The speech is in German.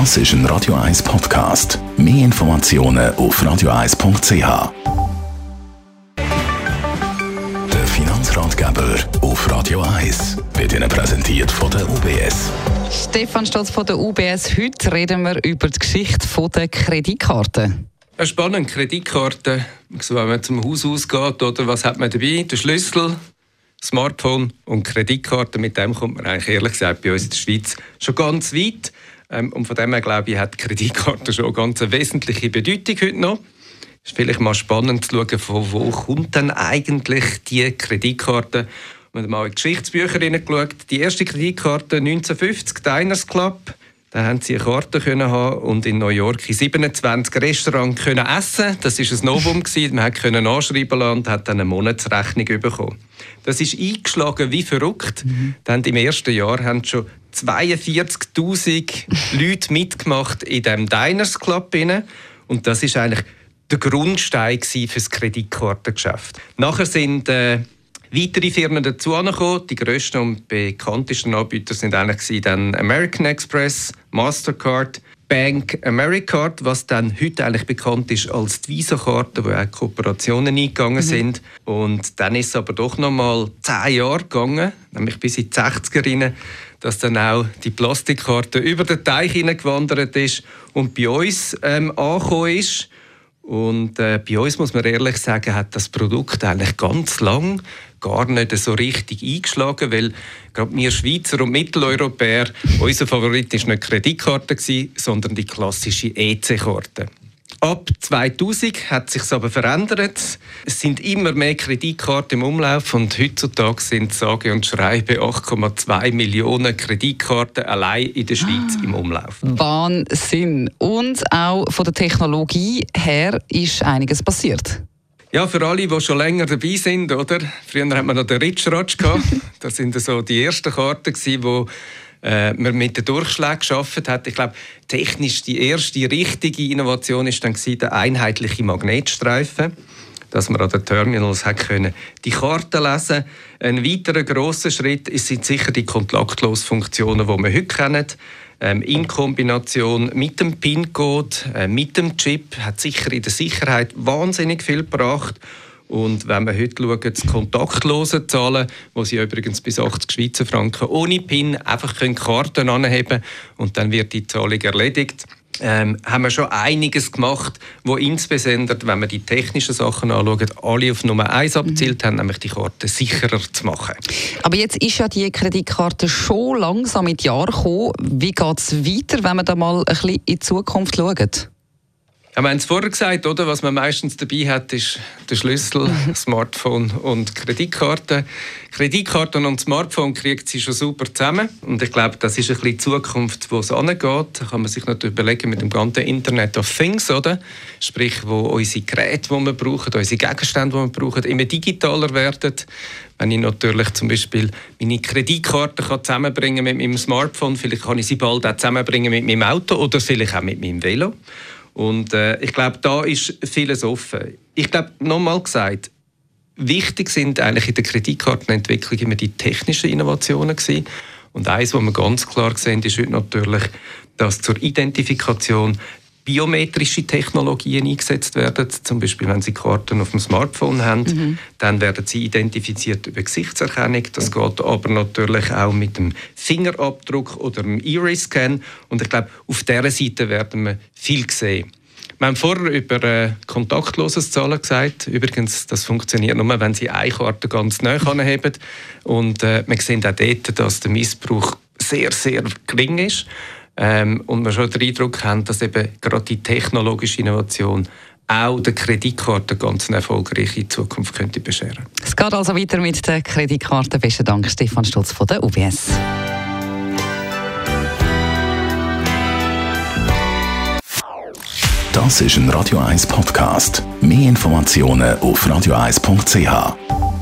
Das ist ein Radio 1 Podcast. Mehr Informationen auf radio1.ch. Der Finanzratgeber auf Radio 1 wird Ihnen präsentiert von der UBS. Stefan Stotz von der UBS. Heute reden wir über die Geschichte der Kreditkarten. Eine spannende Kreditkarte, wenn man zum Haus ausgeht, oder was hat man dabei? Der Schlüssel, Smartphone und Kreditkarte. Mit dem kommt man eigentlich ehrlich gesagt bei uns in der Schweiz schon ganz weit. Ähm, und von dem her glaube ich, hat die Kreditkarte schon eine ganz wesentliche Bedeutung heute noch. Es ist vielleicht mal spannend zu schauen, von wo kommt denn eigentlich die Kreditkarte? Wir haben mal in die Geschichtsbücher hineingeschaut. Die erste Kreditkarte 1950, Diners Club. Da haben sie eine Karte können haben und in New York in 27 Restaurants können essen. Das ist ein Novum gewesen. Man konnte anschreiben lassen und hat dann eine Monatsrechnung bekommen. Das ist eingeschlagen wie verrückt. Mhm. Dann im ersten Jahr haben schon 42.000 Leute mitgemacht in dem Diners Club und das ist eigentlich der Grundstein für das Kreditkartengeschäft. Nachher sind äh, weitere Firmen dazugekommen. Die grössten und bekanntesten Anbieter sind eigentlich dann American Express, Mastercard, Bank Americard, was dann heute eigentlich bekannt ist als die Visa-Karte, wo auch Kooperationen eingegangen mhm. sind. Und dann ist es aber doch noch mal zehn Jahre gegangen, nämlich bis in die 60er dass dann auch die Plastikkarte über den Teich hineingewandert ist und bei uns ähm, angekommen ist. Und äh, bei uns muss man ehrlich sagen, hat das Produkt eigentlich ganz lang gar nicht so richtig eingeschlagen, weil gerade wir Schweizer und Mitteleuropäer, unser Favorit ist nicht Kreditkarte sondern die klassische EC-Karte. Ab 2000 hat sich aber verändert. Es sind immer mehr Kreditkarten im Umlauf und heutzutage sind sage und schreibe 8,2 Millionen Kreditkarten allein in der Schweiz ah, im Umlauf. Wahnsinn! Und auch von der Technologie her ist einiges passiert. Ja, für alle, die schon länger dabei sind, oder? Früher hatten wir noch den Rich Ratsch Das sind so die ersten Karten, die äh, man mit den Durchschlägen geschafft hat. Ich glaube, technisch die erste richtige Innovation ist dann der einheitliche Magnetstreifen dass man an den Terminals hat können die Karten lesen Ein weiterer grosser Schritt sind sicher die Kontaktlosfunktionen, die wir heute kennen. Ähm, in Kombination mit dem PIN-Code, äh, mit dem Chip, hat sicher in der Sicherheit wahnsinnig viel gebracht. Und wenn wir heute schauen, das kontaktlose Zahlen, wo sie übrigens bis 80 Schweizer Franken ohne PIN einfach Karten anheben können und dann wird die Zahlung erledigt ähm, haben wir schon einiges gemacht, wo insbesondere, wenn wir die technischen Sachen anschauen, alle auf Nummer 1 abzielt mhm. haben, nämlich die Karte sicherer zu machen. Aber jetzt ist ja die Kreditkarte schon langsam in die Jahre gekommen. Wie geht es weiter, wenn wir da mal ein bisschen in die Zukunft schauen? Ja, wir haben es vorher gesagt, oder? was man meistens dabei hat, ist der Schlüssel, Smartphone und Kreditkarte. Kreditkarten und Smartphone kriegt sie schon super zusammen. Und ich glaube, das ist ein bisschen die Zukunft, wo es angeht. Da kann man sich natürlich überlegen mit dem ganzen Internet of Things, oder? Sprich, wo unsere Geräte, die wir brauchen, unsere Gegenstände, die wir brauchen, immer digitaler werden. Wenn ich natürlich zum Beispiel meine Kreditkarte zusammenbringen mit meinem Smartphone, vielleicht kann ich sie bald auch zusammenbringen mit meinem Auto oder vielleicht auch mit meinem Velo. Und äh, ich glaube, da ist vieles offen. Ich glaube, nochmal gesagt, wichtig sind eigentlich in der Kreditkartenentwicklung immer die technischen Innovationen gewesen. Und eines, was wir ganz klar sehen, ist heute natürlich, dass zur Identifikation biometrische Technologien eingesetzt werden. Zum Beispiel, wenn Sie Karten auf dem Smartphone haben, mhm. dann werden sie identifiziert über Gesichtserkennung. Das geht aber natürlich auch mit dem Fingerabdruck oder dem Iris-Scan. Und ich glaube, auf dieser Seite werden wir viel sehen. Wir haben vorher über äh, kontaktloses Zahlen gesagt. Übrigens, das funktioniert nur, wenn Sie eine Karte ganz nah anheben. Und äh, wir sehen auch dort, dass der Missbrauch sehr, sehr gering ist. Ähm, und wir schon den Eindruck haben, dass eben gerade die technologische Innovation auch der Kreditkarte ganz eine erfolgreiche Zukunft könnte bescheren. Es geht also weiter mit der Kreditkarte. Besten Dank, Stefan Stutz von der UBS. Das ist ein Radio 1 Podcast. Mehr Informationen auf radio1.ch.